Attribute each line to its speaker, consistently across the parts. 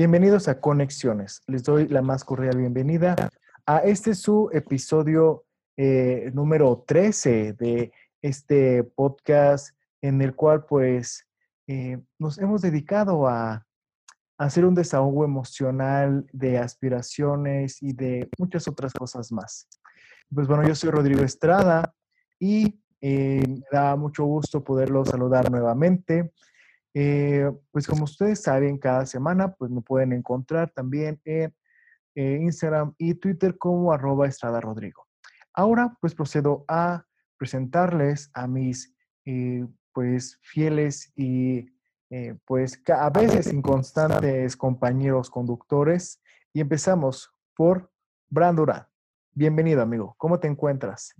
Speaker 1: Bienvenidos a Conexiones. Les doy la más cordial bienvenida a este su episodio eh, número 13 de este podcast en el cual pues eh, nos hemos dedicado a, hacer un desahogo emocional de aspiraciones y de muchas otras cosas más. Pues bueno, yo soy Rodrigo Estrada y eh, me da mucho gusto poderlo saludar nuevamente. Eh, pues como ustedes saben, cada semana pues me pueden encontrar también en eh, Instagram y Twitter como arroba Estrada Rodrigo. Ahora pues procedo a presentarles a mis eh, pues fieles y pues a veces inconstantes compañeros conductores y empezamos por Brandura. Bienvenido amigo, ¿cómo te encuentras?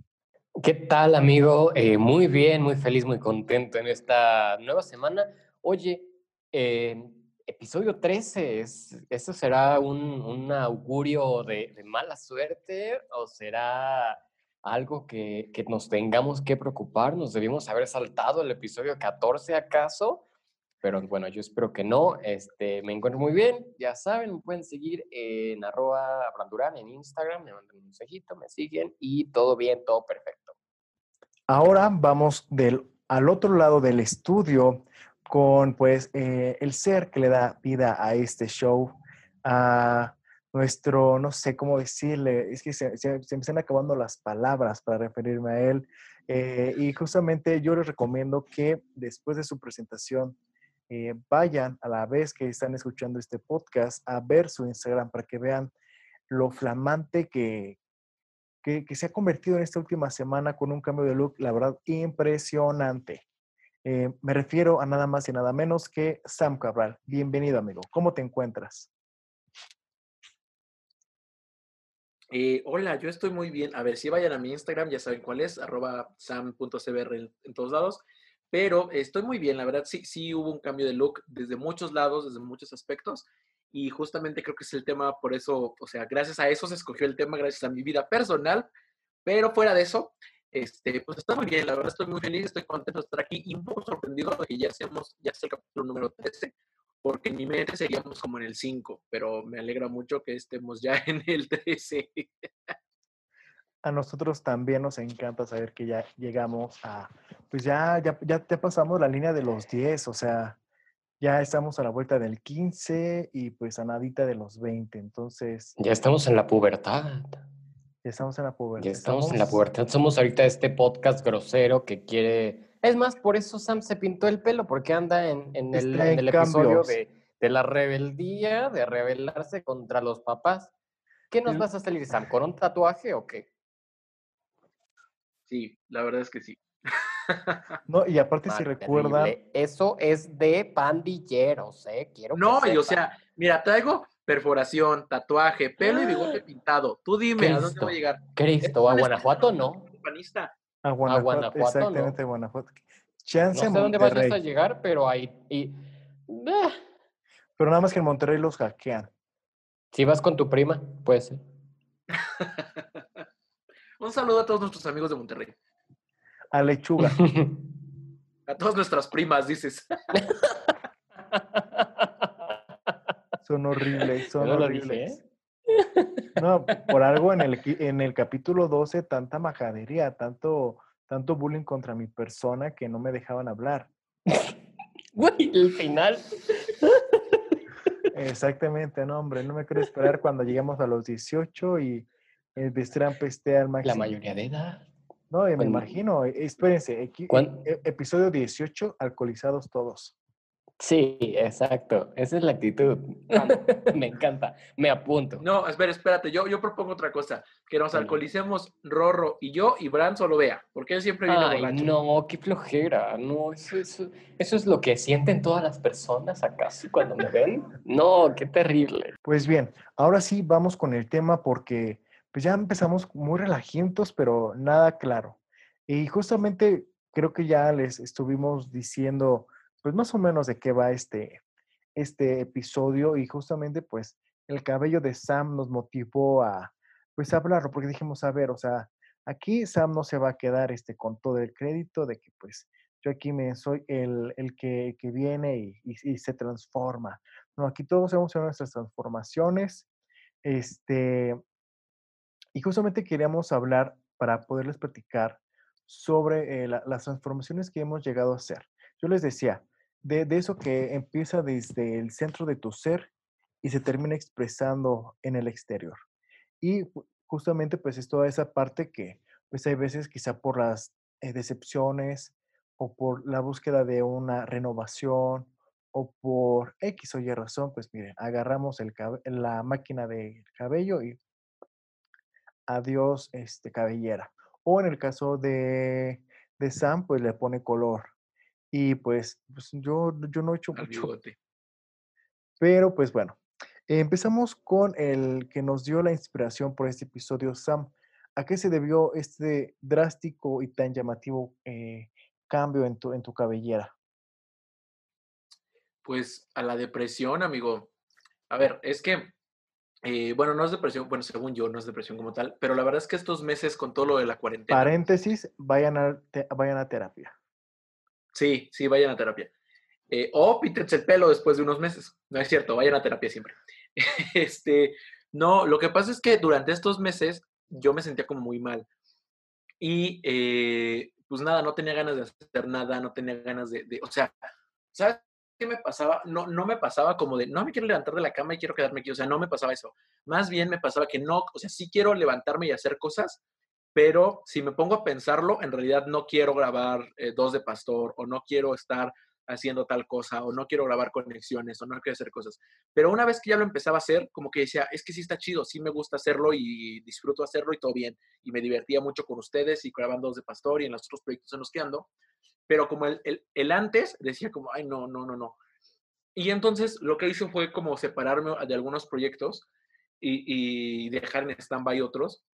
Speaker 2: ¿Qué tal amigo? muy bien, muy feliz, muy contento en esta nueva semana Oye, eh, episodio 13, ¿es, ¿eso será un, augurio de, mala suerte o será algo que, nos tengamos que preocupar? ¿Nos debimos haber saltado el episodio 14 acaso? Pero bueno, yo espero que no. Este, me encuentro muy bien, ya saben, me pueden seguir en arroba brandurán en Instagram, me mandan un mensajito, me siguen y todo bien, todo perfecto.
Speaker 1: Ahora vamos del, al otro lado del estudio con pues eh, el ser que le da vida a este show, a nuestro, no sé cómo decirle, es que se, me están acabando las palabras para referirme a él. Eh, y justamente yo les recomiendo que después de su presentación eh, vayan a la vez que están escuchando este podcast a ver su Instagram para que vean lo flamante que, que, que se ha convertido en esta última semana con un cambio de look, la verdad, impresionante. Eh, me refiero a nada más y nada menos que Sam Cabral. Bienvenido, amigo. ¿Cómo te encuentras?
Speaker 3: Eh, hola, yo estoy muy bien. A ver, si vayan a mi Instagram, ya saben cuál es, arroba sam.cbr en, todos lados. Pero estoy muy bien, la verdad sí, sí hubo un cambio de look desde muchos lados, desde muchos aspectos. Y justamente creo que es el tema, por eso, o sea, gracias a eso se escogió el tema, gracias a mi vida personal. Pero fuera de eso, este, pues está muy bien, la verdad estoy muy feliz, estoy contento de estar aquí y un poco sorprendido de que ya seamos, ya sea el capítulo número 13, porque en mi mente seríamos como en el 5, pero me alegra mucho que estemos ya en el 13.
Speaker 1: A nosotros también nos encanta saber que ya llegamos a, pues ya, ya, ya te pasamos la línea de los 10, o sea, ya estamos a la vuelta del 15 y pues a nadita de los 20, entonces...
Speaker 2: Ya estamos en la pubertad.
Speaker 1: Ya estamos en la pubertad.
Speaker 2: Ya estamos, en la pubertad. Somos ahorita este podcast grosero que quiere. Es más, por eso Sam se pintó el pelo, porque anda en, en el, en el episodio de, de, la rebeldía, de rebelarse contra los papás. ¿Qué nos vas a salir, Sam? ¿Con un tatuaje o qué?
Speaker 3: Sí, la verdad es que sí.
Speaker 1: No, y aparte si recuerdan.
Speaker 2: Eso es de pandilleros, ¿eh? Quiero
Speaker 3: No, y o sea, mira, traigo perforación, tatuaje, pelo y bigote ¡Ah! pintado. Tú dime, ¿a dónde voy a llegar?
Speaker 2: Cristo, a Guanajuato no.
Speaker 1: A Guanajuato, exactamente, Guanajuato.
Speaker 2: Chance no sé dónde vayas a llegar, pero ahí... Y,
Speaker 1: ah. Pero nada más que en Monterrey los hackean.
Speaker 2: Si vas con tu prima, puede ser.
Speaker 3: Un saludo a todos nuestros amigos de Monterrey.
Speaker 1: A Lechuga.
Speaker 3: a todas nuestras primas, dices.
Speaker 1: Son horribles, son horribles. No, por algo en el, en el capítulo 12, tanta majadería, tanto, tanto bullying contra mi persona que no me dejaban hablar.
Speaker 2: Güey, el final.
Speaker 1: Exactamente, no, hombre, no me quiero esperar cuando lleguemos a los 18 y el Trump esté al máximo.
Speaker 2: La mayoría de edad.
Speaker 1: No, me imagino, espérense, e, episodio 18, alcoholizados todos.
Speaker 2: Sí, exacto. Esa es la actitud. me encanta. Me apunto.
Speaker 3: No, espera, espérate. Yo, yo propongo otra cosa. Que nos alcoholicemos Rorro y yo y Bran solo vea. Porque él siempre viene
Speaker 2: Ay, No, qué flojera. No, eso, eso, eso es lo que sienten todas las personas acaso cuando me ven. No, qué terrible.
Speaker 1: Pues bien, ahora sí vamos con el tema porque pues ya empezamos muy relajientos, pero nada claro. Y justamente creo que ya les estuvimos diciendo pues más o menos de qué va este, este episodio y justamente pues el cabello de Sam nos motivó a pues hablarlo porque dijimos, a ver, o sea, aquí Sam no se va a quedar este, con todo el crédito de que pues yo aquí me soy el, el que, que, viene y, y, se transforma. No, aquí todos hemos hecho nuestras transformaciones. Este, y justamente queríamos hablar para poderles platicar sobre eh, las transformaciones que hemos llegado a hacer. Yo les decía, de, de, eso que empieza desde el centro de tu ser y se termina expresando en el exterior. Y justamente pues es toda esa parte que pues hay veces quizá por las eh, decepciones o por la búsqueda de una renovación o por X o Y razón, pues miren, agarramos el la máquina de cabello y adiós este, cabellera. O en el caso de, de Sam, pues le pone color. Y pues, pues yo, yo no he hecho mucho. Pero pues bueno, empezamos con el que nos dio la inspiración por este episodio, Sam. ¿A qué se debió este drástico y tan llamativo eh, cambio en tu, en tu cabellera?
Speaker 3: Pues a la depresión, amigo. A ver, es que, eh, bueno, no es depresión, bueno, según yo, no es depresión como tal, pero la verdad es que estos meses con todo lo de la cuarentena.
Speaker 1: Paréntesis, vayan a, vayan a terapia.
Speaker 3: Sí, sí, vayan a terapia. Eh, o pítense el pelo después de unos meses. No es cierto, vayan a terapia siempre. este, no, lo que pasa es que durante estos meses yo me sentía como muy mal. Y eh, pues nada, no tenía ganas de hacer nada, no tenía ganas de, o sea, ¿sabes qué me pasaba? No, no me pasaba como de, no me quiero levantar de la cama y quiero quedarme aquí, o sea, no me pasaba eso. Más bien me pasaba que no, o sea, sí quiero levantarme y hacer cosas, pero si me pongo a pensarlo, en realidad no quiero grabar eh, dos de pastor o no quiero estar haciendo tal cosa o no quiero grabar conexiones o no quiero hacer cosas. Pero una vez que ya lo empezaba a hacer, como que decía, es que sí está chido, sí me gusta hacerlo y disfruto hacerlo y todo bien. Y me divertía mucho con ustedes y grabando dos de pastor y en los otros proyectos en los que ando. Pero como el, el, antes decía como, ay, no, no, no, no. Y entonces lo que hice fue como separarme de algunos proyectos y, y dejar en stand-by otros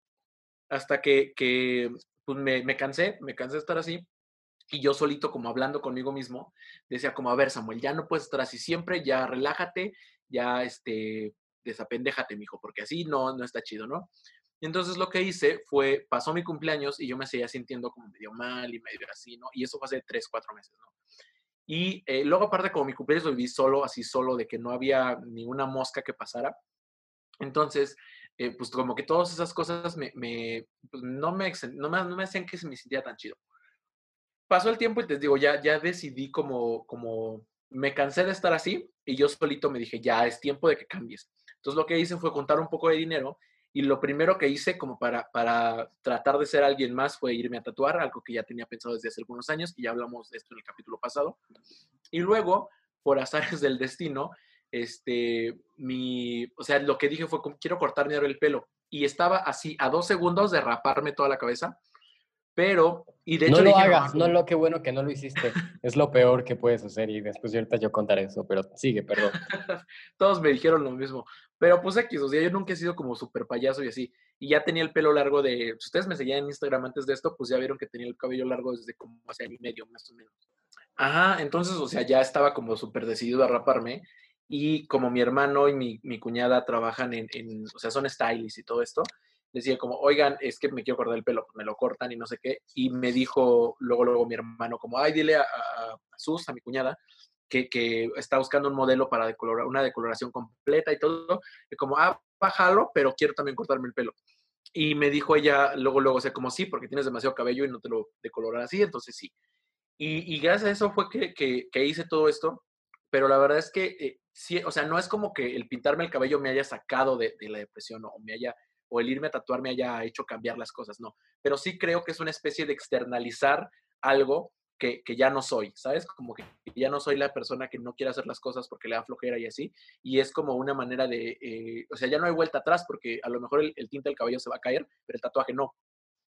Speaker 3: hasta que, que pues me, me cansé, me cansé de estar así y yo solito como hablando conmigo mismo, decía como, a ver Samuel, ya no puedes estar así siempre, ya relájate, ya este, desapendéjate, mijo, porque así no, no está chido, ¿no? Y entonces lo que hice fue, pasó mi cumpleaños y yo me seguía sintiendo como medio mal y medio así, ¿no? Y eso fue hace tres, cuatro meses, ¿no? Y eh, luego aparte como mi cumpleaños lo viví solo, así solo, de que no había ninguna mosca que pasara. Entonces, eh, pues como que todas esas cosas me, pues no, me, no, me, no me hacían que se me sintiera tan chido pasó el tiempo y te digo, ya, ya decidí como, como, me cansé de estar así y yo solito me dije, ya es tiempo de que cambies. Entonces lo que hice fue contar un poco de dinero y lo primero que hice como para, para tratar de ser alguien más fue irme a tatuar, algo que ya tenía pensado desde hace algunos años y ya hablamos de esto en el capítulo pasado. Y luego, por azares del destino, este, mi, o sea, lo que dije fue, quiero cortarme el pelo. Y estaba así, a dos segundos de raparme toda la cabeza pero, y de hecho...
Speaker 2: No lo hagas, no, lo que bueno que no lo hiciste. es lo peor que puedes hacer y después ahorita yo contaré eso, pero sigue, perdón.
Speaker 3: Todos me dijeron lo mismo. Pero pues aquí, o sea, yo nunca he sido como súper payaso y así. Y ya tenía el pelo largo de... Si ustedes me seguían en Instagram antes de esto, pues ya vieron que tenía el cabello largo desde como hace año y medio, más o menos. Ajá, entonces, o sea, ya estaba como súper decidido a raparme. Y como mi hermano y mi, mi cuñada trabajan en, en, o sea, son stylists y todo esto, decía como, oigan, es que me quiero cortar el pelo, me lo cortan y no sé qué. Y me dijo luego, luego mi hermano como, ay, dile a, Sus, a mi cuñada, que, que, está buscando un modelo para decolorar, una decoloración completa y todo. Y como, ah, bájalo, pero quiero también cortarme el pelo. Y me dijo ella luego, luego, o sea, como sí, porque tienes demasiado cabello y no te lo decolorar así, entonces sí. Y, y gracias a eso fue que, que, que, hice todo esto, pero la verdad es que eh, sí, o sea, no es como que el pintarme el cabello me haya sacado de, la depresión o me haya o el irme a tatuar me haya hecho cambiar las cosas, no. Pero sí creo que es una especie de externalizar algo que, que, ya no soy, ¿sabes? Como que ya no soy la persona que no quiere hacer las cosas porque le da flojera y así. Y es como una manera de, eh, o sea, ya no hay vuelta atrás porque a lo mejor el, el, tinte del cabello se va a caer, pero el tatuaje no.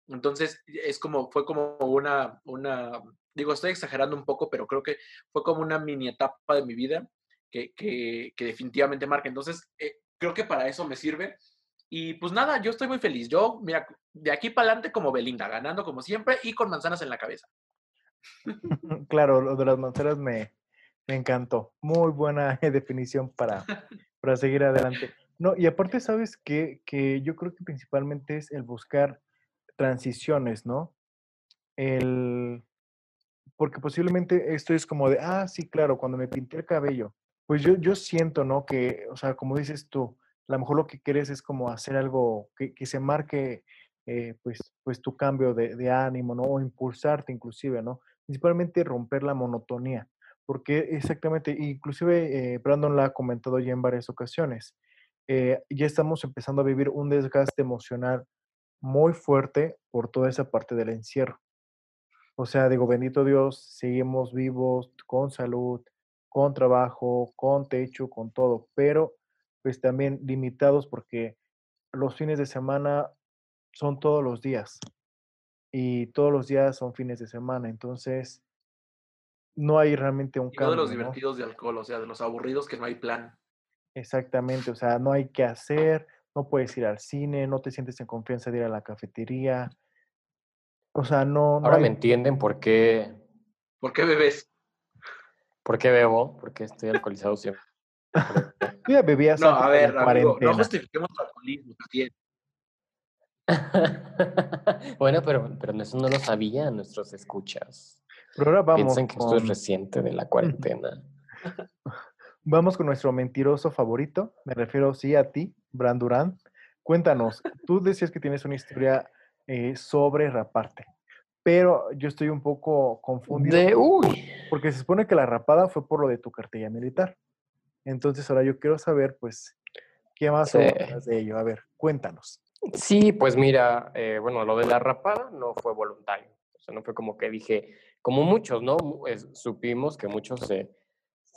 Speaker 3: Entonces, es como, fue como una, una, digo, estoy exagerando un poco, pero creo que fue como una mini etapa de mi vida que, que, definitivamente marca. Entonces, eh, creo que para eso me sirve y pues nada, yo estoy muy feliz. Yo, mira, de aquí para adelante como Belinda, ganando como siempre y con manzanas en la cabeza.
Speaker 1: Claro, lo de las manzanas me, me encantó. Muy buena definición para, para seguir adelante. No, y aparte, ¿sabes qué? Que yo creo que principalmente es el buscar transiciones, ¿no? El, porque posiblemente esto es como de, ah, sí, claro, cuando me pinté el cabello Pues yo, yo siento, ¿no? Que, o sea, como dices tú, a lo mejor lo que quieres es como hacer algo que, que se marque, eh, pues, pues tu cambio de, ánimo, ¿no? O impulsarte inclusive, ¿no? Principalmente romper la monotonía, porque exactamente, inclusive eh, Brandon la ha comentado ya en varias ocasiones, eh, ya estamos empezando a vivir un desgaste emocional muy fuerte por toda esa parte del encierro. O sea, digo, bendito Dios, seguimos vivos, con salud, con trabajo, con techo, con todo, pero pues también limitados porque los fines de semana son todos los días y todos los días son fines de semana, entonces no hay realmente un
Speaker 3: Y no de los
Speaker 1: cambio, ¿no?
Speaker 3: divertidos de alcohol, o sea, de los aburridos que no hay plan.
Speaker 1: Exactamente, o sea, no hay que hacer, no puedes ir al cine, no te sientes en confianza de ir a la cafetería, o sea, no, no
Speaker 2: Ahora me entienden por qué,
Speaker 3: ¿Por qué bebés?
Speaker 2: por qué bebo, por qué estoy alcoholizado siempre.
Speaker 1: tú ya bebías
Speaker 3: No, a ver, amigo, no justifiquemos tu alcoholismo también.
Speaker 2: Bueno, pero, pero eso no lo sabían nuestros escuchas.
Speaker 1: pero ahora vamos
Speaker 2: Piensan que esto es reciente de la cuarentena.
Speaker 1: Vamos con nuestro mentiroso favorito, me refiero sí a ti, Brandurán, cuéntanos, tú decías que tienes una historia eh, sobre raparte, pero yo estoy un poco confundido
Speaker 2: De, uy,
Speaker 1: porque se supone que la rapada fue por lo de tu cartilla militar. Entonces ahora yo quiero saber, pues, ¿qué más
Speaker 2: Sí.
Speaker 1: de ello? A ver, cuéntanos.
Speaker 2: Sí, pues mira, eh, bueno, lo de la rapada no fue voluntario. O sea, no fue como que dije, como muchos, ¿no? Es- supimos que muchos se,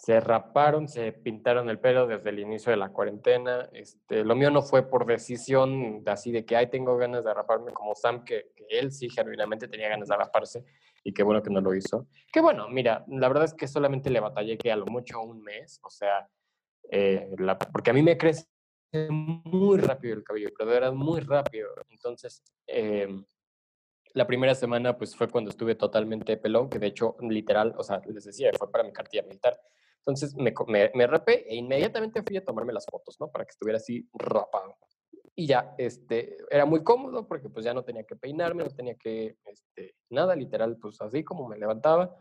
Speaker 2: se raparon, se pintaron el pelo desde el inicio de la cuarentena. Este, lo mío no fue por decisión de así de que, ay, tengo ganas de raparme, como Sam, que, que él sí genuinamente tenía ganas de raparse y qué bueno que no lo hizo. Que bueno, mira, la verdad es que solamente le batallé que a lo mucho un mes, o sea, eh, la- porque a mí me crece muy rápido el cabello, pero verdad muy rápido. Entonces, em, la primera semana pues fue cuando estuve totalmente pelón, que de hecho, literal, o sea, les decía, fue para mi cartilla militar. Entonces me, me, me rapé e inmediatamente fui a tomarme las fotos, ¿no? Para que estuviera así rapado. Y ya, este, era muy cómodo porque pues ya no tenía que peinarme, no tenía que, este, nada, literal, pues así como me levantaba.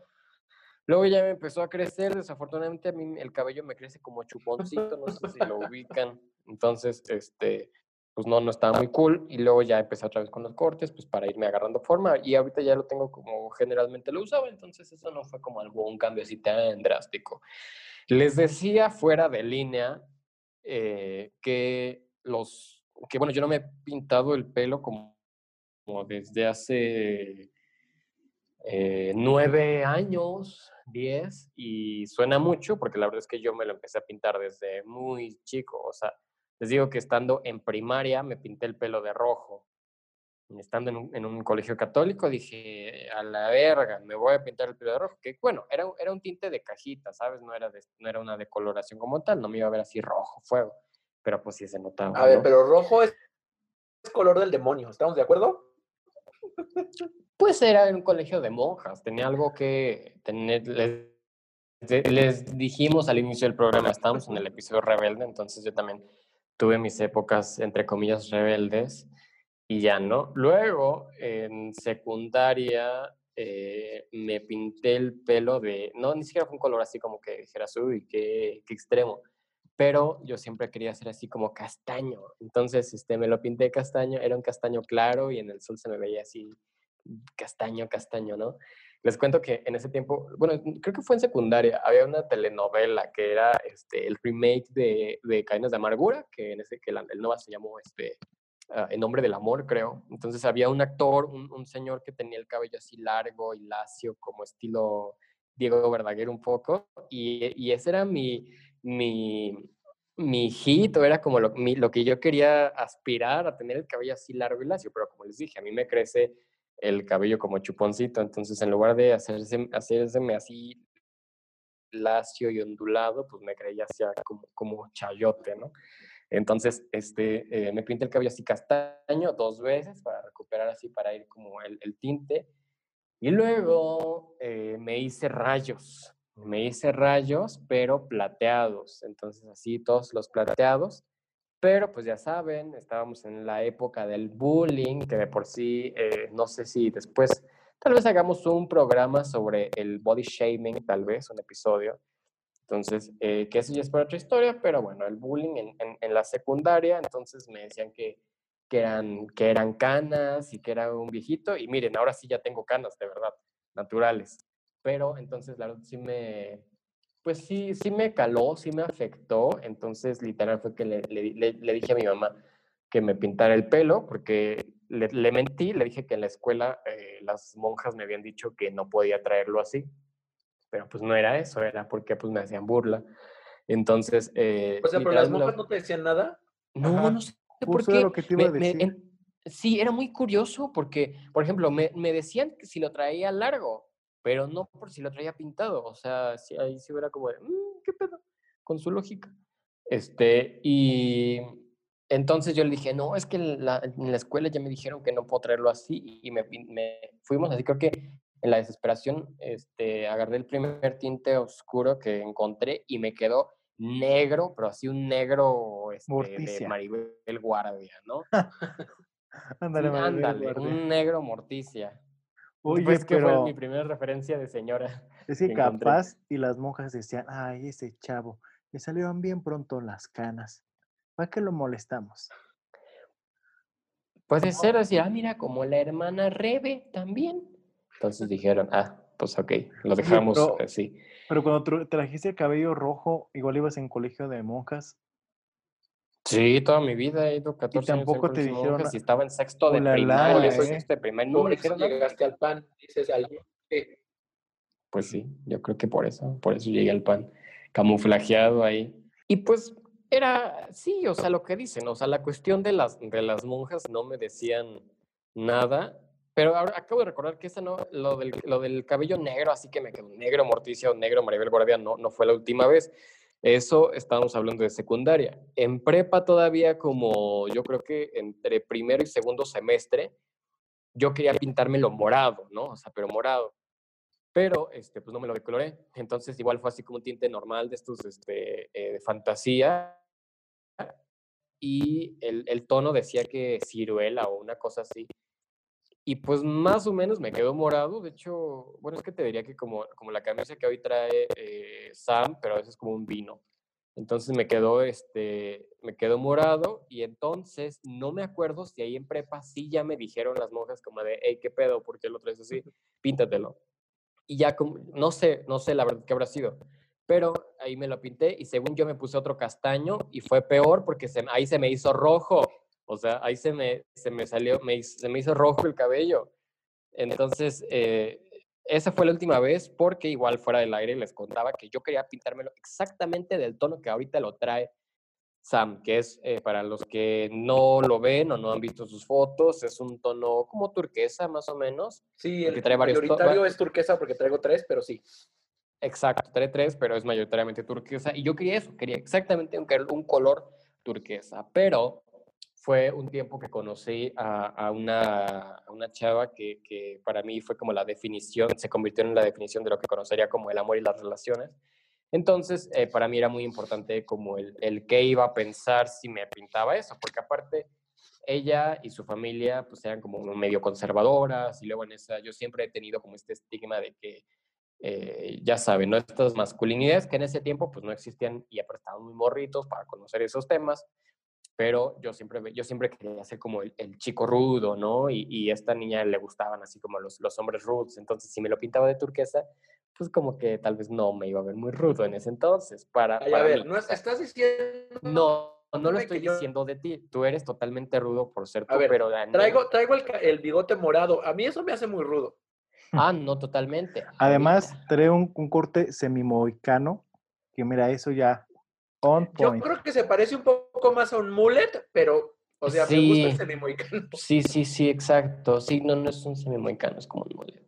Speaker 2: Luego ya me empezó a crecer, desafortunadamente a mí el cabello me crece como chuponcito, no sé si lo ubican. Entonces, este, pues no, no estaba muy cool. Y luego ya empecé otra vez con los cortes, pues para irme agarrando forma. Y ahorita ya lo tengo como generalmente lo usaba, entonces eso no fue como algo, un cambio así tan drástico. Les decía fuera de línea eh, que los, que bueno, yo no me he pintado el pelo como, desde hace eh, nueve años, diez, y suena mucho porque la verdad es que yo me lo empecé a pintar desde muy chico. O sea, les digo que estando en primaria me pinté el pelo de rojo. Estando en un, en un colegio católico dije, a la verga, me voy a pintar el pelo de rojo. Que bueno, era, era un tinte de cajita, ¿sabes? No era, de- no era una decoloración como tal, no me iba a ver así rojo, fuego. Pero pues sí se notaba.
Speaker 3: A ver,
Speaker 2: ¿no?
Speaker 3: pero rojo es, es color del demonio, ¿estamos de acuerdo?
Speaker 2: Pues era en un colegio de monjas, tenía algo que tener, les, les dijimos al inicio del programa, estábamos en el episodio rebelde, entonces yo también tuve mis épocas, entre comillas, rebeldes, y ya no. Luego, en secundaria, eh, me pinté el pelo de, no, ni siquiera fue un color así como que dijeras, uy, qué, qué extremo, pero yo siempre quería ser así como castaño, entonces este, me lo pinté castaño, era un castaño claro y en el sol se me veía así castaño, castaño, ¿no? Les cuento que en ese tiempo, bueno, creo que fue en secundaria, había una telenovela que era este, el remake de, de Cadenas de Amargura, que en ese que el Nova se llamó este, ah, Nombre del Amor, creo. Entonces había un actor, un, señor que tenía el cabello así largo y lacio, como estilo Diego Verdaguer un poco, y, y ese era mi, mi, mi era como lo, lo que yo quería aspirar a tener el cabello así largo y lacio, pero como les dije, a mí me crece el cabello como chuponcito, entonces en lugar de hacerse, hacérseme así lacio y ondulado, pues me creía así como, como chayote, ¿no? Entonces, este, eh, me pinté el cabello así castaño dos veces para recuperar así, para ir como el, el tinte. Y luego eh, me hice rayos, me hice rayos, pero plateados. Entonces, así todos los plateados. Pero pues ya saben, estábamos en la época del bullying, que de por sí, eh, no sé si después, tal vez hagamos un programa sobre el body shaming, tal vez, un episodio. Entonces, eh, que eso ya es para otra historia, pero bueno, el bullying en, en, en la secundaria, entonces me decían que, que, eran, que eran canas y que era un viejito, y miren, ahora sí ya tengo canas, de verdad, naturales. Pero entonces, la verdad, sí me, pues sí, sí me caló, sí me afectó, entonces literal fue que le, le, le dije a mi mamá que me pintara el pelo, porque le, le mentí, le dije que en la escuela eh, las monjas me habían dicho que no podía traerlo así pero pues no era eso, era porque pues me hacían burla. Entonces... Eh,
Speaker 3: o sea, pero las monjas no te decían nada.
Speaker 2: No, Ajá. no sé por qué. Lo que te iba me, a decir. Me, en, sí, era muy curioso porque, por ejemplo, me, me, decían que si lo traía largo, pero no por si lo traía pintado. O sea, si, ahí sí era como de, mmm, ¿qué pedo? Con su lógica. Este, y entonces yo le dije, no, es que en la, en la escuela ya me dijeron que no puedo traerlo así y me, me fuimos así, creo que en la desesperación, este, agarré el primer tinte oscuro que encontré y me quedó negro, pero así un negro este, de Maribel Guardia, ¿no? ándale, sí, ándale un negro morticia. Oye, pues que pero... fue mi primera referencia de señora.
Speaker 1: Es que, que capaz y las monjas decían, ay, ese chavo, le salieron bien pronto las canas. ¿Para qué lo molestamos?
Speaker 2: Puede ser así, ah, mira, como la hermana Rebe también. Entonces dijeron, ah, pues ok, lo dejamos
Speaker 1: pero,
Speaker 2: así.
Speaker 1: Pero cuando trajiste el cabello rojo, igual ibas en colegio de monjas.
Speaker 2: Sí, toda mi vida he ido 14
Speaker 1: y tampoco
Speaker 2: años
Speaker 1: te dijeron
Speaker 2: y estaba en sexto de
Speaker 1: la
Speaker 2: primaria,
Speaker 1: la, ¿eh?
Speaker 2: es de primaria. No me dijeron nada.
Speaker 3: llegaste al pan, dices algo.
Speaker 2: Pues sí, yo creo que por eso, por eso llegué al pan, camuflajeado ahí. Y pues era, sí, o sea, lo que dicen, o sea, la cuestión de las, de las monjas no me decían nada, pero ahora acabo de recordar que esa no, lo del, lo del cabello negro, así que me quedó negro Morticia o negro Maribel Guardia, no, no fue la última vez. Eso estábamos hablando de secundaria. En prepa todavía como yo creo que entre primero y segundo semestre, yo quería pintármelo morado, ¿no? O sea, pero morado. Pero, este, pues no me lo decoloré. Entonces igual fue así como un tinte normal de estos, este, eh, de fantasía. Y el, el tono decía que ciruela o una cosa así. Y pues más o menos me quedó morado. De hecho, bueno, es que te diría que como, como la camisa que hoy trae eh, Sam, pero a veces como un vino. Entonces me quedó, este, me quedó morado y entonces no me acuerdo si ahí en prepa sí ya me dijeron las monjas como de, hey, ¿qué pedo? ¿Por qué lo traes así? Píntatelo. Y ya, como, no sé, no sé la verdad qué habrá sido. Pero ahí me lo pinté y según yo me puse otro castaño y fue peor porque se, ahí se me hizo rojo. O sea, ahí se me, se me salió, me, se me hizo rojo el cabello. Entonces, eh, esa fue la última vez porque igual fuera del aire les contaba que yo quería pintármelo exactamente del tono que ahorita lo trae Sam, que es eh, para los que no lo ven o no han visto sus fotos, es un tono como turquesa más o menos.
Speaker 3: Sí, el trae mayoritario es turquesa porque traigo tres, pero sí.
Speaker 2: Exacto, trae tres, pero es mayoritariamente turquesa. Y yo quería eso, quería exactamente un, un color turquesa, pero fue un tiempo que conocí a, a, una, a una, chava que, que, para mí fue como la definición, se convirtió en la definición de lo que conocería como el amor y las relaciones. Entonces, eh, para mí era muy importante como el, el qué iba a pensar si me pintaba eso, porque aparte ella y su familia pues eran como medio conservadoras y luego en esa yo siempre he tenido como este estigma de que eh, ya saben, ¿no? Estas masculinidades que en ese tiempo pues no existían y aparte estaban muy morritos para conocer esos temas pero yo siempre, yo siempre quería ser como el, el chico rudo, ¿no? Y, y, a esta niña le gustaban así como los, los hombres rudos, entonces si me lo pintaba de turquesa, pues como que tal vez no me iba a ver muy rudo en ese entonces. Para,
Speaker 3: Ay,
Speaker 2: para
Speaker 3: a ver,
Speaker 2: mí.
Speaker 3: ¿no estás diciendo?
Speaker 2: No, no lo estoy diciendo de ti, tú eres totalmente rudo por ser tú,
Speaker 3: a ver,
Speaker 2: pero...
Speaker 3: Traigo, traigo el, el bigote morado, a mí eso me hace muy rudo.
Speaker 2: Ah, no, totalmente.
Speaker 1: Además, trae un, un corte semimoicano, que mira, eso ya
Speaker 3: yo creo que se parece un poco más a un mullet, pero, o sea,
Speaker 2: sí,
Speaker 3: me gusta el semimoicano.
Speaker 2: Sí, sí, sí, exacto. Sí, no, no es un semimoicano, es como un mullet.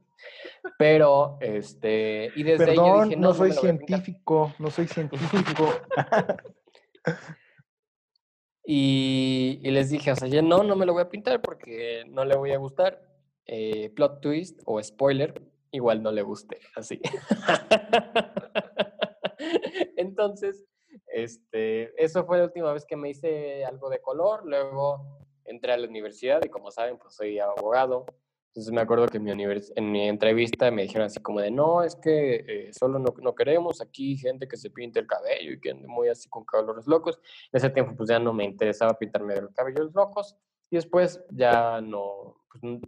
Speaker 2: Pero, este, y desde
Speaker 1: Perdón,
Speaker 2: ahí yo dije,
Speaker 1: no,
Speaker 2: no,
Speaker 1: soy científico, no soy científico.
Speaker 2: y, y, les dije, o sea, ya no, no me lo voy a pintar porque no le voy a gustar. Eh, plot twist o spoiler, igual no le guste, así. Entonces, este, eso fue la última vez que me hice algo de color. Luego entré a la universidad y como saben, pues soy abogado. Entonces me acuerdo que en mi, en mi entrevista me dijeron así como de, no, es que eh, solo no, no, queremos aquí gente que se pinte el cabello y que ande muy así con cabellos locos. En ese tiempo pues ya no me interesaba pintarme los cabellos locos y después ya no, pues,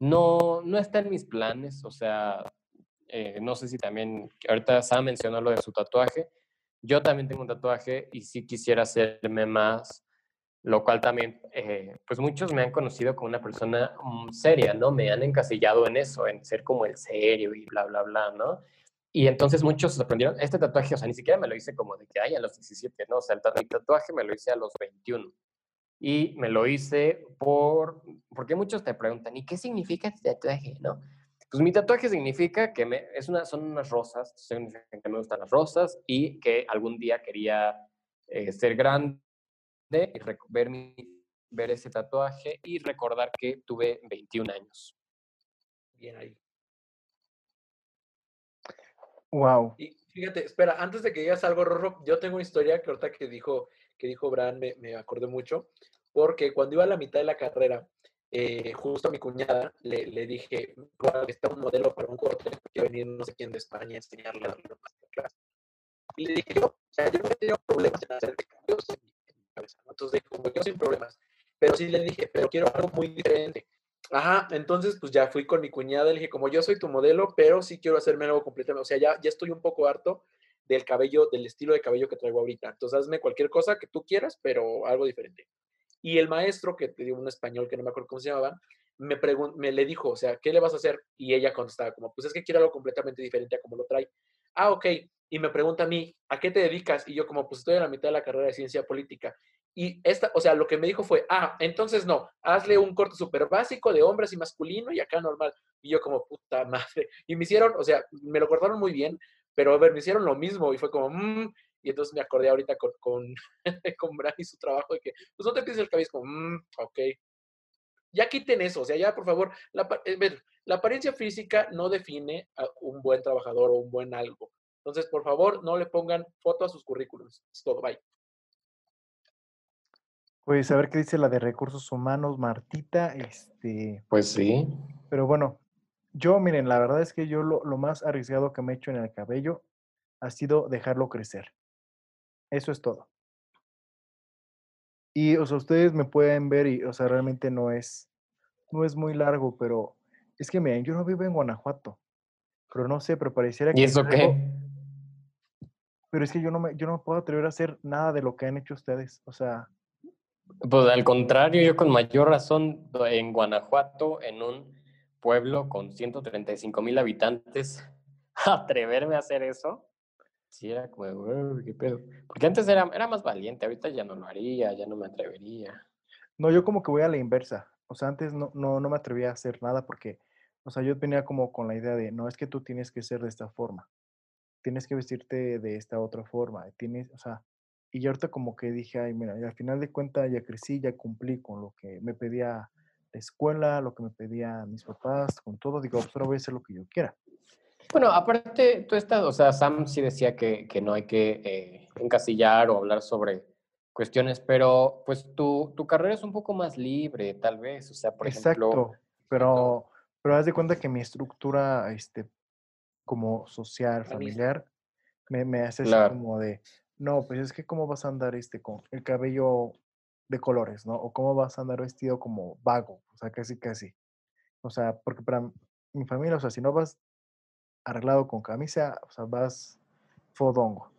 Speaker 2: no, no está en mis planes, o sea, eh, no sé si también, ahorita Sam mencionó lo de su tatuaje, yo también tengo un tatuaje y sí quisiera hacerme más lo cual también, eh, pues muchos me han conocido como una persona mm, seria, ¿no? Me han encasillado en eso, en ser como el serio y bla, bla, bla, ¿no? Y entonces muchos sorprendieron, este tatuaje, o sea, ni siquiera me lo hice como de que, hay a los 17, ¿no? O sea, el tatuaje me lo hice a los 21. Y me lo hice por, porque muchos te preguntan, ¿y qué significa este tatuaje, no? Pues mi tatuaje significa que me, es una, son unas rosas, significa que me gustan las rosas y que algún día quería eh, ser grande y ver, mi, ver ese tatuaje y recordar que tuve 21 años.
Speaker 3: Bien ahí.
Speaker 1: Wow.
Speaker 3: Y fíjate, espera, antes de que digas algo, Rorro, yo tengo una historia que ahorita que dijo, que dijo Bran me, me acordé mucho, porque cuando iba a la mitad de la carrera, eh, justo a mi cuñada le, le dije, está un modelo para un corte, quiero venir no sé quién de España a enseñarle a darle clase. Y le dije, yo, o sea, yo no he tenido problemas en hacer cambios en entonces, como yo sin problemas. Pero sí le dije, pero quiero algo muy diferente. Ajá, entonces pues ya fui con mi cuñada, le dije, como yo soy tu modelo, pero sí quiero hacerme algo completamente, o sea, ya, ya estoy un poco harto del cabello, del estilo de cabello que traigo ahorita. Entonces, hazme cualquier cosa que tú quieras, pero algo diferente. Y el maestro, que te dio un español que no me acuerdo cómo se llamaba, me, me le dijo, o sea, ¿qué le vas a hacer? Y ella contestaba como, pues es que quiero algo completamente diferente a como lo trae. Ah, ok y me pregunta a mí, ¿a qué te dedicas? Y yo como, pues estoy en la mitad de la carrera de ciencia política. Y esta, o sea, lo que me dijo fue, ah, entonces no, hazle un corte súper básico de hombres y masculino y acá normal. Y yo como, puta madre. Y me hicieron, o sea, me lo cortaron muy bien, pero a ver, me hicieron lo mismo y fue como, mmm, y entonces me acordé ahorita con, con, con Bran y su trabajo de que, pues no te pienses el cabello, como, mmm, ok. Ya quiten eso, o sea, ya por favor, la, eh, la apariencia física no define a un buen trabajador o un buen algo. Entonces, por favor, no le pongan foto a sus currículums. Es todo, bye.
Speaker 1: Pues a ver qué dice la de recursos humanos, Martita. Este.
Speaker 2: Pues sí.
Speaker 1: Pero bueno, yo, miren, la verdad es que yo lo, más arriesgado que me he hecho en el cabello ha sido dejarlo crecer. Eso es todo. Y, o sea, ustedes me pueden ver y, o sea, realmente no es, no es muy largo, pero es que, miren, yo no vivo en Guanajuato, pero no sé, pero pareciera que...
Speaker 2: ¿Y eso qué?
Speaker 1: pero es que yo no me, yo no puedo atrever a hacer nada de lo que han hecho ustedes. O sea.
Speaker 2: Pues al contrario, yo con mayor razón en Guanajuato, en un pueblo con 135 mil habitantes, atreverme a hacer eso, sí era como, qué pedo. Porque antes era, era más valiente, ahorita ya no lo haría, ya no me atrevería.
Speaker 1: No, yo como que voy a la inversa. O sea, antes no, no, no me atrevía a hacer nada porque, o sea, yo venía como con la idea de, no, es que tú tienes que ser de esta forma tienes que vestirte de esta otra forma, tienes, o sea, y yo ahorita como que dije, ay, mira, al final de cuentas ya crecí, ya cumplí con lo que me pedía la escuela, lo que me pedía mis papás, con todo, digo, pues ahora voy a hacer lo que yo quiera.
Speaker 2: Bueno, aparte, tú estás, o sea, Sam sí decía que, que no hay que eh, encasillar o hablar sobre cuestiones, pero pues tu, tu carrera es un poco más libre, tal vez, o sea, por
Speaker 1: Exacto,
Speaker 2: ejemplo...
Speaker 1: pero, pero haz de cuenta que mi estructura, este, como social, familiar, me, me hace así como de, no, pues es que cómo vas a andar este con el cabello de colores, ¿no? O cómo vas a andar vestido como vago, o sea, casi, casi. O sea, porque para mi familia, o sea, si no vas arreglado con camisa, o sea, vas fodongo.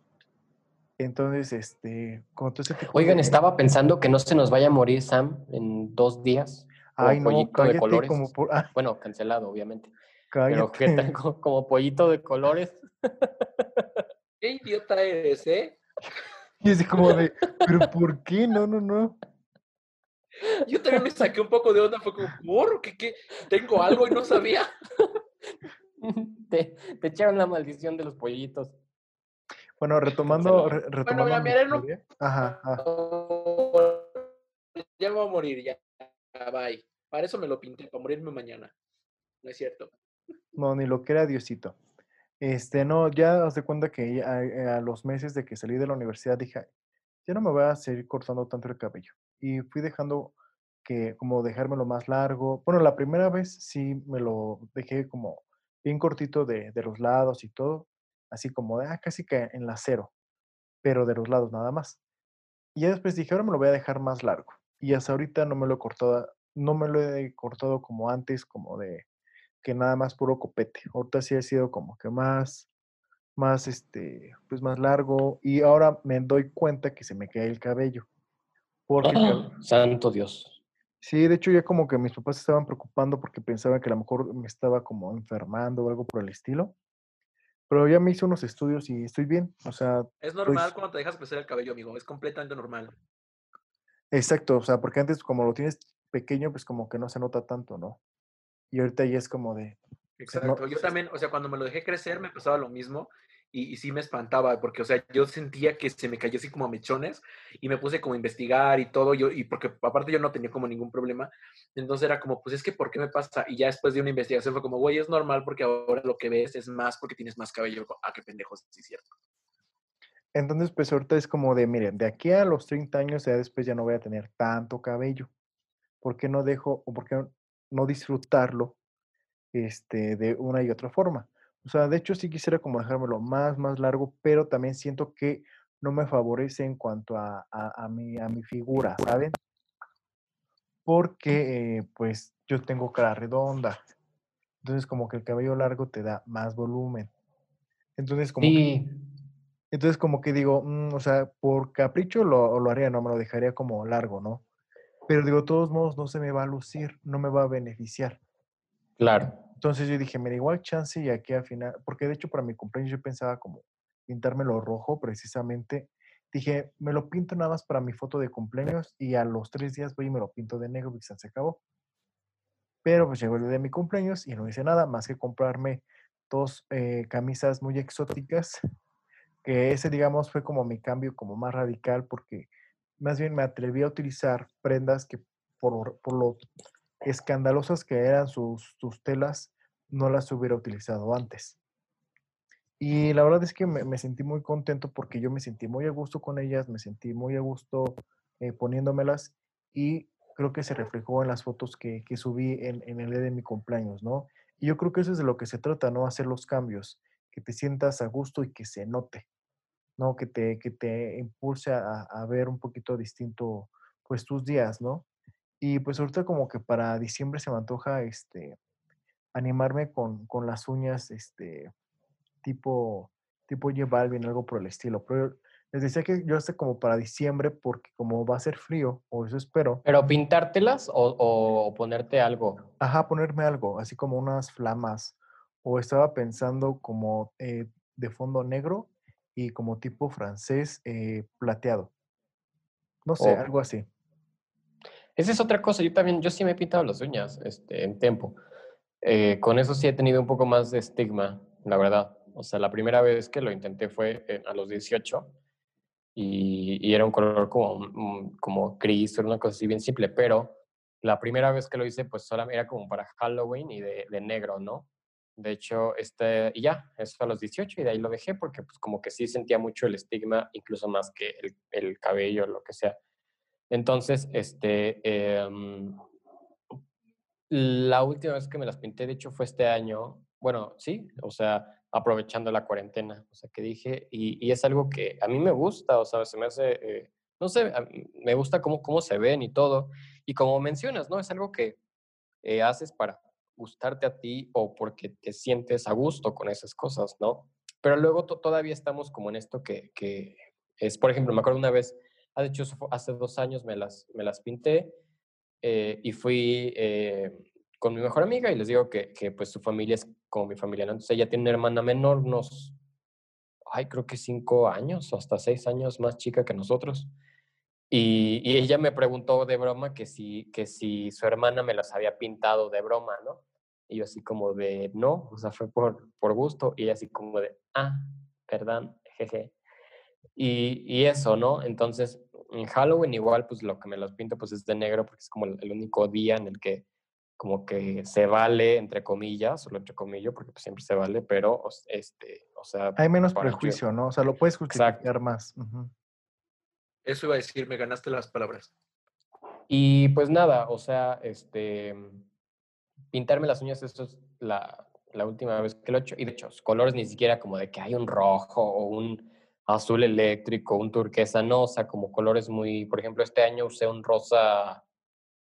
Speaker 1: Entonces, este, con todo ese
Speaker 2: Oigan, estaba pensando que no se nos vaya a morir Sam en dos días.
Speaker 1: Ay, no, de colores. Como
Speaker 2: ah. Bueno, cancelado, obviamente. Pero que tengo como pollito de colores.
Speaker 3: Qué idiota eres, ¿eh?
Speaker 1: Y es como de, ¿pero por qué? No, no, no.
Speaker 3: Yo también me saqué un poco de onda, fue como, ¿por qué? qué? Tengo algo y no sabía.
Speaker 2: Te, te, echaron la maldición de los pollitos.
Speaker 1: Bueno, retomando, retomando. Bueno, mira, no...
Speaker 3: Ajá, Ya me voy a morir, ya. Bye. Para eso me lo pinté, para morirme mañana. No es cierto.
Speaker 1: No, ni lo que era Diosito. Este, no, ya haz de cuenta que eh, a, los meses de que salí de la universidad dije, ya no me voy a seguir cortando tanto el cabello. Y fui dejando que como dejármelo más largo. Bueno, la primera vez sí me lo dejé como bien cortito de, de los lados y todo, así como de, ah, casi que en la cero, pero de los lados nada más. Y ya después dije, ahora me lo voy a dejar más largo. Y hasta ahorita no me lo he cortado, no me lo he cortado como antes, como de que nada más puro copete. Ahorita sí ha sido como que más, más, este, pues más largo. Y ahora me doy cuenta que se me cae el cabello. Porque el cab-
Speaker 2: ¡Ah! Santo Dios.
Speaker 1: Sí, de hecho ya como que mis papás estaban preocupando porque pensaban que a lo mejor me estaba como enfermando o algo por el estilo. Pero ya me hice unos estudios y estoy bien. O sea,
Speaker 3: Es normal
Speaker 1: s-
Speaker 3: cuando te dejas crecer el cabello, amigo. Es completamente normal.
Speaker 1: exacto. O sea, porque antes como lo tienes pequeño, pues como que no se nota tanto, ¿no? Y ahorita ya es como de, se no-
Speaker 3: Exacto. Yo también, o sea, cuando me lo dejé crecer me pasaba lo mismo y, sí me espantaba porque, o sea, yo sentía que se me cayó así como a mechones y me puse como a investigar y todo, yo, y porque aparte yo no tenía como ningún problema, entonces era como, pues es que, ¿por qué me pasa? Y ya después de una investigación fue como, güey, es normal porque ahora lo que ves es más porque tienes más cabello. Ah, qué pendejos, sí, cierto.
Speaker 1: Entonces, pues ahorita es como de, miren, de aquí a los 30 años ya después ya no voy a tener tanto cabello. ¿Por qué no dejo o por qué no disfrutarlo este, de una y otra forma? O sea, de hecho sí quisiera como dejármelo más, más largo, pero también siento que no me favorece en cuanto a, a, a mi, a mi figura, ¿saben? Porque eh, pues yo tengo cara redonda. Entonces como que el cabello largo te da más volumen. Entonces como que Entonces, como que digo, mm, o sea, por capricho lo, lo haría, no me lo dejaría como largo, ¿no? Pero digo, de todos modos, no se me va a lucir, no me va a beneficiar.
Speaker 2: claro.
Speaker 1: Entonces yo dije, mira, igual chance y aquí al final, porque de hecho para mi cumpleaños yo pensaba como pintármelo rojo precisamente. Dije, me lo pinto nada más para mi foto de cumpleaños y a los tres días voy y me lo pinto de negro y se acabó. Pero pues llegó el día de mi cumpleaños y no hice nada más que comprarme dos eh, camisas muy exóticas que ese, digamos, fue como mi cambio como más radical porque más bien me atreví a utilizar prendas que por, por lo escandalosas que eran sus, sus telas, no las hubiera utilizado antes. Y la verdad es que me, sentí muy contento porque yo me sentí muy a gusto con ellas, me sentí muy a gusto eh, poniéndomelas y creo que se reflejó en las fotos que, que subí en, en el día de mi cumpleaños, ¿no? Y yo creo que eso es de lo que se trata, ¿no? Hacer los cambios, que te sientas a gusto y que se note. ¿no? Que te, que te impulse a, a ver un poquito distinto, pues, tus días, ¿no? Y pues ahorita como que para diciembre se me antoja, este, animarme con, con las uñas, este, tipo, tipo J Balvin, algo por el estilo. Pero les decía que yo hasta como para diciembre, porque como va a ser frío, o eso espero,
Speaker 2: Pero pintártelas o, o ponerte algo.
Speaker 1: ajá, ponerme algo, así como unas flamas, o estaba pensando como eh, de fondo negro y como tipo francés eh, plateado. No sé, algo así.
Speaker 2: Esa es otra cosa. Yo también, yo sí me he pintado las uñas este, en tiempo. Eh, con eso sí he tenido un poco más de estigma, la verdad. O sea, la primera vez que lo intenté fue eh, a los 18 y, y era un color como, mm, como gris, era una cosa así bien simple, pero la primera vez que lo hice, pues solamente era como para Halloween y de, negro, ¿no? De hecho, este, y ya, eso a los 18 y de ahí lo dejé porque pues como que sí sentía mucho el estigma, incluso más que el cabello, lo que sea. Entonces, este, em, la última vez que me las pinté, de hecho, fue este año. Bueno, sí, o sea, aprovechando la cuarentena. O sea, que dije, y, y es algo que a mí me gusta, o sea, se me hace, eh, no sé, me gusta cómo, cómo se ven y todo. Y como mencionas, ¿no? Es algo que eh, haces para gustarte a ti o porque te sientes a gusto con esas cosas, ¿no? Pero luego to- todavía estamos como en esto que, que es, por ejemplo, me acuerdo una vez, ah, de hecho, hace dos años me las, me las pinté eh, y fui eh, con mi mejor amiga y les digo que, que, pues su familia es como mi familia, ¿no? Entonces ella tiene una hermana menor, unos, ay, creo que cinco años o hasta seis años más chica que nosotros. Y, y ella me preguntó de broma que si, que si su hermana me las había pintado de broma, ¿no? Y yo así como de, no, o sea, fue por, por gusto. Y ella así como de, ah, perdón, jeje. Y, y eso, ¿no? Entonces, en Halloween igual, pues lo que me los pinto pues es de negro porque es como el, único día en el que como que se vale, entre comillas, solo entre comillas, porque pues siempre se vale, pero, este, o sea,
Speaker 1: Hay menos
Speaker 2: yo-
Speaker 1: prejuicio, ¿no? O sea, lo puedes
Speaker 2: Exacto.
Speaker 1: justificar más.
Speaker 3: Eso iba a decir, me ganaste las palabras.
Speaker 2: Y pues nada, o sea, este, pintarme las uñas, esto es la, la última vez que lo he hecho. Y de hecho, colores ni siquiera como de que hay un rojo o un azul eléctrico, un turquesa, no, o sea, como colores muy, por ejemplo, este año usé un rosa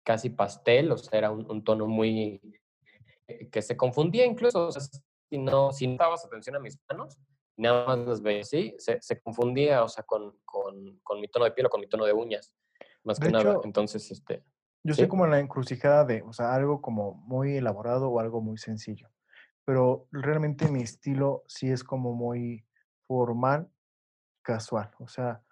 Speaker 2: casi pastel, o sea, era un, tono muy, eh, que se confundía incluso, o sea, si no, si no estabas atención a mis manos, nada más las veía así, se, se confundía, o sea, con, con, con, mi tono de piel o con mi tono de uñas, más que nada. Entonces, este...
Speaker 1: Yo sé como en la encrucijada de, o sea, algo como muy elaborado o algo muy sencillo, pero realmente mi estilo sí es como muy formal casual. O sea,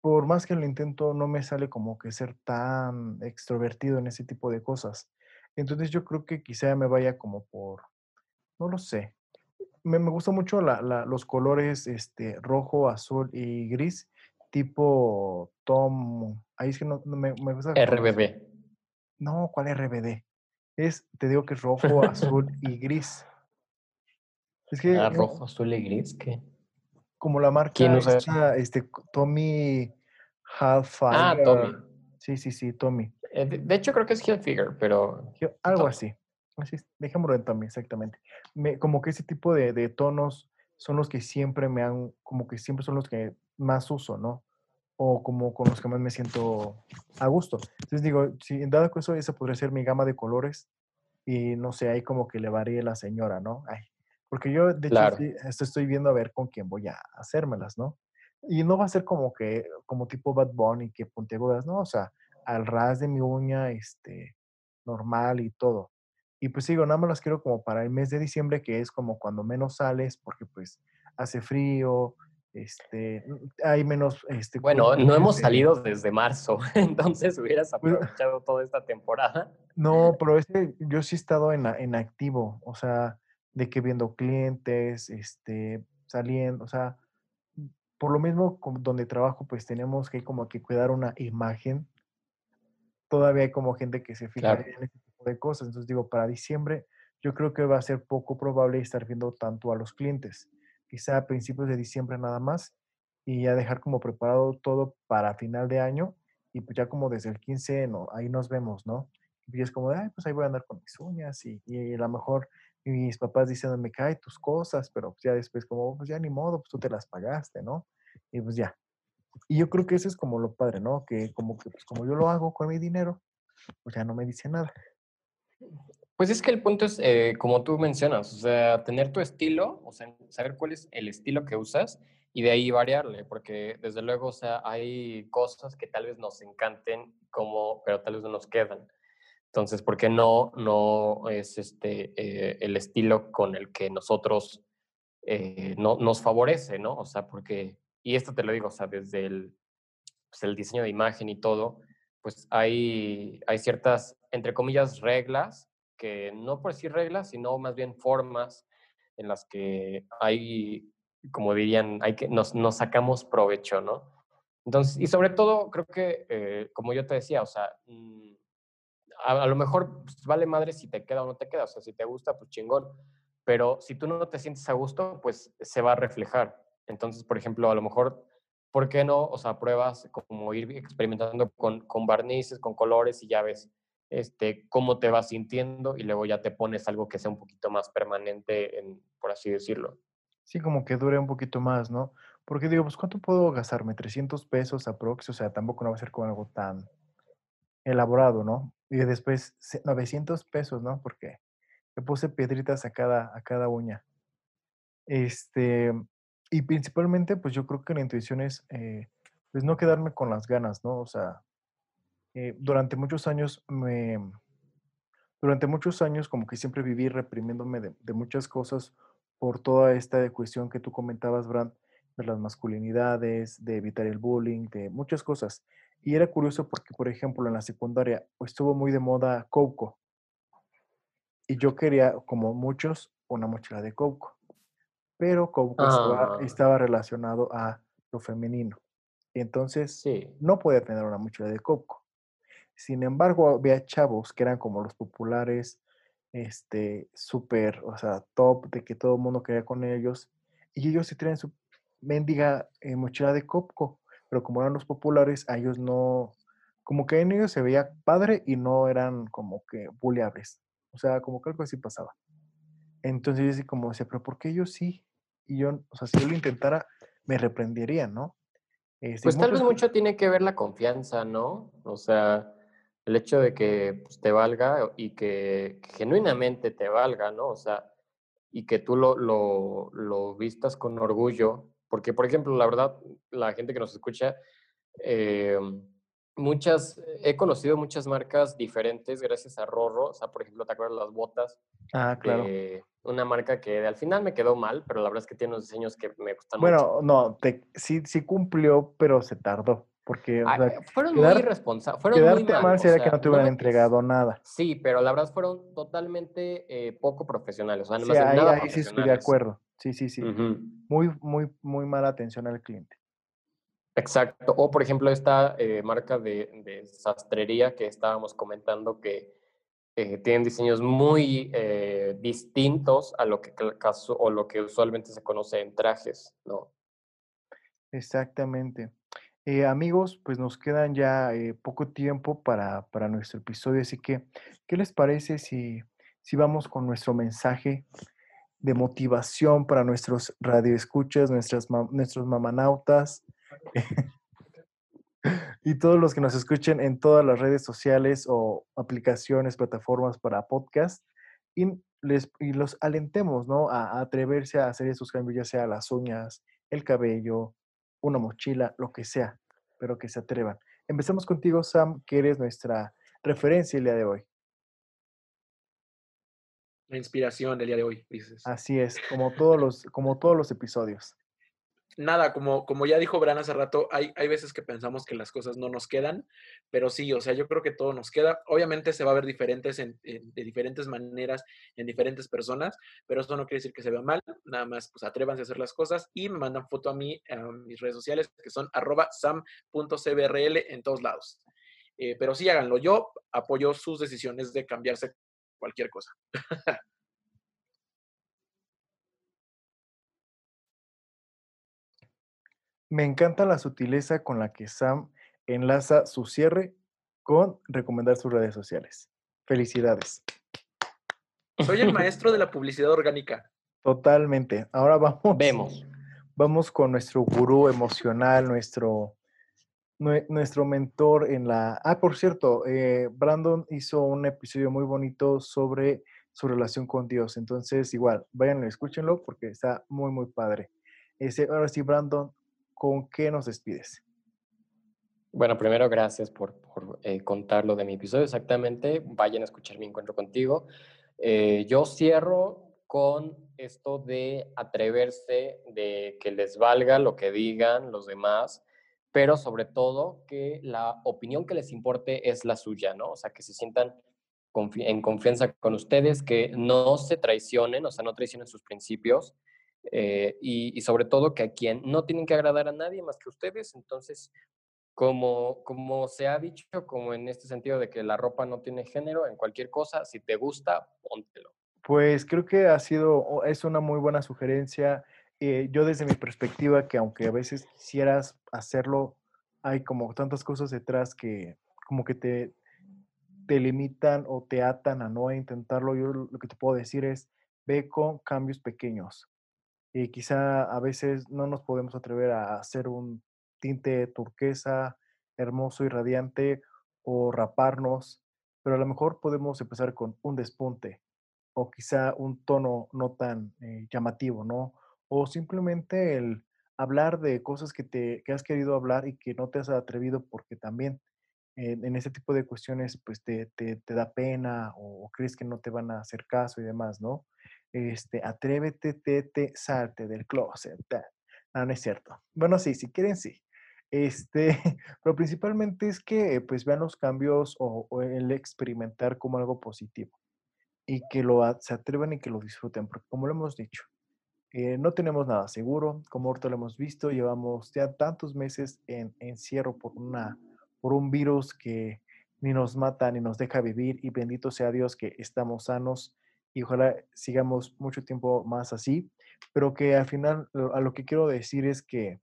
Speaker 1: por más que lo intento, no me sale como que ser tan extrovertido en ese tipo de cosas. Entonces yo creo que quizá me vaya como por, no lo sé. Me, me gusta mucho la, los colores este, rojo, azul y gris, tipo Tom. Ahí es que no, me, me, gusta.
Speaker 2: RBD.
Speaker 1: No, ¿cuál RBD? Es, te digo que es rojo, azul y gris.
Speaker 2: Es que. Ah, rojo, azul y gris, ¿qué?
Speaker 1: Como la marca ¿Quién este, Tommy Halfire.
Speaker 2: Ah, Tommy.
Speaker 1: Sí, sí, sí, Tommy.
Speaker 2: Eh, de, hecho, creo que es Hilfiger, pero.
Speaker 1: Algo así. así. Dejémoslo en Tommy, exactamente. Me, como que ese tipo de, de, tonos son los que siempre me han, como que siempre son los que más uso, ¿no? O como con los que más me siento a gusto. Entonces digo, si en dado caso esa podría ser mi gama de colores y no sé, ahí como que le varíe la señora, ¿no? Ay, porque yo, de hecho, estoy viendo a ver con quién voy a hacérmelas, ¿no? Y no va a ser como que, como tipo Bad Bunny, que puntiagudas, ¿no? O sea, al ras de mi uña, este, normal y todo. Y pues digo, nada más las quiero como para el mes de diciembre, que es como cuando menos sales, porque pues hace frío, este, hay menos... Este,
Speaker 2: bueno, no hemos salido desde marzo, entonces hubieras pues aprovechado toda esta temporada.
Speaker 1: No, pero este, yo sí he estado en, en activo, o sea, de que viendo clientes, este, saliendo, o sea, por lo mismo donde trabajo, pues tenemos que como que cuidar una imagen. Todavía hay como gente que se fija en ese tipo de cosas. Entonces digo, para diciembre yo creo que va a ser poco probable estar viendo tanto a los clientes. Quizá a principios de diciembre nada más y ya dejar como preparado todo para final de año y pues ya como desde el 15, no, ahí nos vemos, ¿no? Y es como, ay, pues ahí voy a andar con mis uñas y, y a lo mejor y mis papás me cae tus cosas, pero pues, ya después como, pues ya ni modo, pues tú te las pagaste, ¿no? Y pues ya. Y yo creo que eso es como lo padre, ¿no? Que como que, pues como yo lo hago con mi dinero, pues ya no me dice nada.
Speaker 2: Pues es que el punto es, eh, como tú mencionas, o sea, tener tu estilo, o sea, saber cuál es el estilo que usas y de ahí variarle, porque desde luego, o sea, hay cosas que tal vez nos encanten, como, pero tal vez no nos quedan. Entonces, ¿por qué no, no es este, eh, el estilo con el que nosotros eh, no, nos favorece, ¿no? O sea, porque, y esto te lo digo, o sea, desde el, pues, el diseño de imagen y todo, pues hay, hay ciertas, entre comillas, reglas, que no por decir reglas, sino más bien formas en las que hay, como dirían, hay que, nos, nos sacamos provecho, ¿no? Entonces, y sobre todo, creo que, eh, como yo te decía, o sea, a, lo mejor pues, vale madre si te queda o no te queda, o sea, si te gusta, pues chingón, pero si tú no te sientes a gusto, pues se va a reflejar. Entonces, por ejemplo, a lo mejor, ¿por qué no? O sea, pruebas como ir experimentando con, con barnices, con colores y ya ves este, cómo te vas sintiendo y luego ya te pones algo que sea un poquito más permanente, en, por así decirlo.
Speaker 1: Sí, como que dure un poquito más, ¿no? Porque digo, pues ¿cuánto puedo gastarme? 300 pesos aprox, o sea, tampoco no va a ser como algo tan elaborado, ¿no? Y después 900 pesos, ¿no? Porque le puse piedritas a cada, a cada uña. Este, y principalmente, pues yo creo que la intuición es, eh, pues no quedarme con las ganas, ¿no? O sea, eh, durante muchos años me, durante muchos años como que siempre viví reprimiéndome de, de, muchas cosas por toda esta cuestión que tú comentabas, Brand, de las masculinidades, de evitar el bullying, de muchas cosas. Y era curioso porque, por ejemplo, en la secundaria estuvo muy de moda Coco. Y yo quería, como muchos, una mochila de Coco. Pero Coco ah. estaba, relacionado a lo femenino. Y entonces no podía tener una mochila de Coco. Sin embargo, había chavos que eran como los populares, este, súper, o sea, top, de que todo el mundo quería con ellos. Y ellos se traen su mendiga eh, mochila de Coco pero como eran los populares, a ellos no, como que en ellos se veía padre y no eran como que bulliables. O sea, como que algo así pasaba. Entonces yo así como decía, pero ¿por qué ellos sí? Y yo, o sea, si yo lo intentara, me reprenderían, ¿no?
Speaker 2: Este, pues tal vez mucho tiene que ver la confianza, ¿no? O sea, el hecho de que pues, te valga y que, genuinamente te valga, ¿no? O sea, y que tú lo, lo, lo, vistas con orgullo. Porque, por ejemplo, la verdad, la gente que nos escucha, eh, muchas, he conocido muchas marcas diferentes gracias a Rorro. O sea, por ejemplo, ¿te acuerdas las botas?
Speaker 1: Ah, claro.
Speaker 2: una marca que al final me quedó mal, pero la verdad es que tiene unos diseños que me gustan
Speaker 1: mucho.
Speaker 2: Bueno,
Speaker 1: no, te, sí, sí cumplió, pero se tardó. Porque
Speaker 2: fueron muy irresponsables. Fueron
Speaker 1: quedarte
Speaker 2: muy
Speaker 1: mal sería que no te hubieran entregado nada.
Speaker 2: Sí, pero la verdad fueron totalmente eh, poco profesionales. O sea,
Speaker 1: sí, ahí, nada ahí sí estoy de acuerdo. Sí, sí, sí. Muy, muy, muy mala atención al cliente.
Speaker 2: Exacto. O, por ejemplo, esta eh, marca de, sastrería que estábamos comentando que eh, tienen diseños muy distintos a lo que o lo que usualmente se conoce en trajes, ¿no?
Speaker 1: Exactamente. Eh, amigos, pues nos quedan ya eh, poco tiempo para, para, nuestro episodio, así que, ¿qué les parece si, si vamos con nuestro mensaje de motivación para nuestros radioescuchas, nuestras, nuestros mamanautas y todos los que nos escuchen en todas las redes sociales o aplicaciones, plataformas para podcast y, les, y los alentemos, ¿no? A, a atreverse a hacer esos cambios, ya sea las uñas, el cabello, una mochila, lo que sea, pero que se atrevan. Empezamos contigo, Sam, que eres nuestra referencia el día de hoy.
Speaker 3: La inspiración del día de hoy, dices.
Speaker 1: Así es, como todos los, como todos los episodios
Speaker 3: nada, como, como ya dijo Bran hace rato, hay, hay veces que pensamos que las cosas no nos quedan, pero sí, o sea, yo creo que todo nos queda. Obviamente se va a ver diferentes en, de diferentes maneras en diferentes personas, pero eso no quiere decir que se vea mal, nada más pues atrévanse a hacer las cosas y me mandan foto a mí, a mis redes sociales, que son arroba sam.cbrl en todos lados. Eh, pero sí háganlo, yo apoyo sus decisiones de cambiarse cualquier cosa.
Speaker 1: Me encanta la sutileza con la que Sam enlaza su cierre con recomendar sus redes sociales. Felicidades.
Speaker 3: Soy el maestro de la publicidad orgánica.
Speaker 1: Totalmente. Ahora vamos.
Speaker 2: Vemos.
Speaker 1: Vamos con nuestro gurú emocional, nuestro, nuestro mentor en la... Ah, por cierto, eh, Brandon hizo un episodio muy bonito sobre su relación con Dios. Entonces, igual, vayan y escúchenlo porque está muy, muy padre. Ese, ahora sí, Brandon, ¿con qué nos despides?
Speaker 2: Bueno, primero gracias por, eh, contar lo de mi episodio. Exactamente, vayan a escuchar mi encuentro contigo. Eh, yo cierro con esto de atreverse, de que les valga lo que digan los demás, pero sobre todo que la opinión que les importe es la suya, ¿no? O sea, que se sientan en confianza con ustedes, que no se traicionen, o sea, no traicionen sus principios, eh, y, sobre todo que a quien no tienen que agradar a nadie más que ustedes. Entonces, como, como se ha dicho, como en este sentido de que la ropa no tiene género, en cualquier cosa, si te gusta, póntelo.
Speaker 1: Pues creo que ha sido, es una muy buena sugerencia. Eh, yo desde mi perspectiva, que aunque a veces quisieras hacerlo, hay como tantas cosas detrás que como que te, te limitan o te atan a no intentarlo. Yo lo que te puedo decir es, ve con cambios pequeños. Y quizá a veces no nos podemos atrever a hacer un tinte turquesa hermoso y radiante o raparnos, pero a lo mejor podemos empezar con un despunte o quizá un tono no tan eh, llamativo, ¿no? O simplemente el hablar de cosas que, te, que has querido hablar y que no te has atrevido porque también en ese tipo de cuestiones pues te, te, te da pena o, crees que no te van a hacer caso y demás, ¿no? Este, atrévete, te, salte del closet. No, no es cierto. Bueno, sí, si quieren, sí. Este, pero principalmente es que pues vean los cambios o, el experimentar como algo positivo y que lo, se atrevan y que lo disfruten, porque como lo hemos dicho, eh, no tenemos nada seguro, como ahorita lo hemos visto, llevamos ya tantos meses en encierro por, una, por un virus que ni nos mata ni nos deja vivir y bendito sea Dios que estamos sanos y ojalá sigamos mucho tiempo más así, pero que al final a lo que quiero decir es que,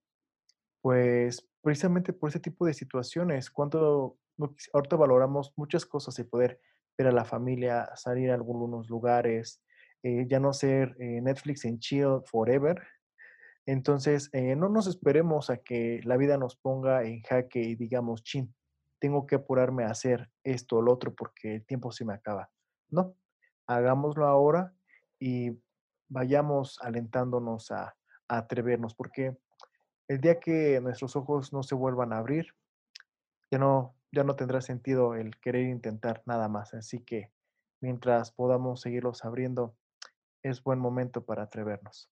Speaker 1: pues, precisamente por ese tipo de situaciones, ¿cuánto ahorita valoramos muchas cosas y poder ver a la familia, salir a algunos lugares, eh, ya no ser eh, Netflix en chill forever. Entonces, eh, no nos esperemos a que la vida nos ponga en jaque y digamos, chin, tengo que apurarme a hacer esto o lo otro porque el tiempo se me acaba. No, hagámoslo ahora y vayamos alentándonos a, atrevernos, porque el día que nuestros ojos no se vuelvan a abrir, ya no, ya no tendrá sentido el querer intentar nada más. Así que mientras podamos seguirlos abriendo, es buen momento para atrevernos.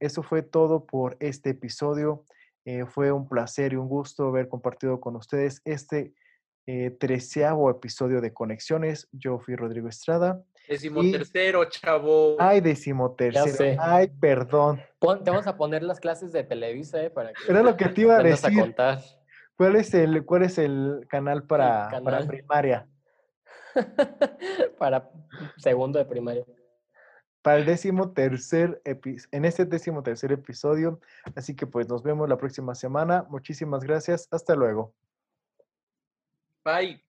Speaker 1: Eso fue todo por este episodio. Eh, fue un placer y un gusto haber compartido con ustedes este eh, treceavo episodio de Conexiones. Yo fui Rodrigo Estrada.
Speaker 3: Decimotercero, chavo.
Speaker 1: Ay, decimotercero. Ay, perdón.
Speaker 2: te vamos a poner las clases de Televisa, ¿eh? Para
Speaker 1: que Era lo que te iba a decir. contar. ¿Cuál es el, cuál es el canal para, para primaria?
Speaker 2: para segundo de primaria
Speaker 1: para el décimo tercer en este décimo tercer episodio. Así que pues nos vemos la próxima semana. Muchísimas gracias. Hasta luego.
Speaker 3: Bye.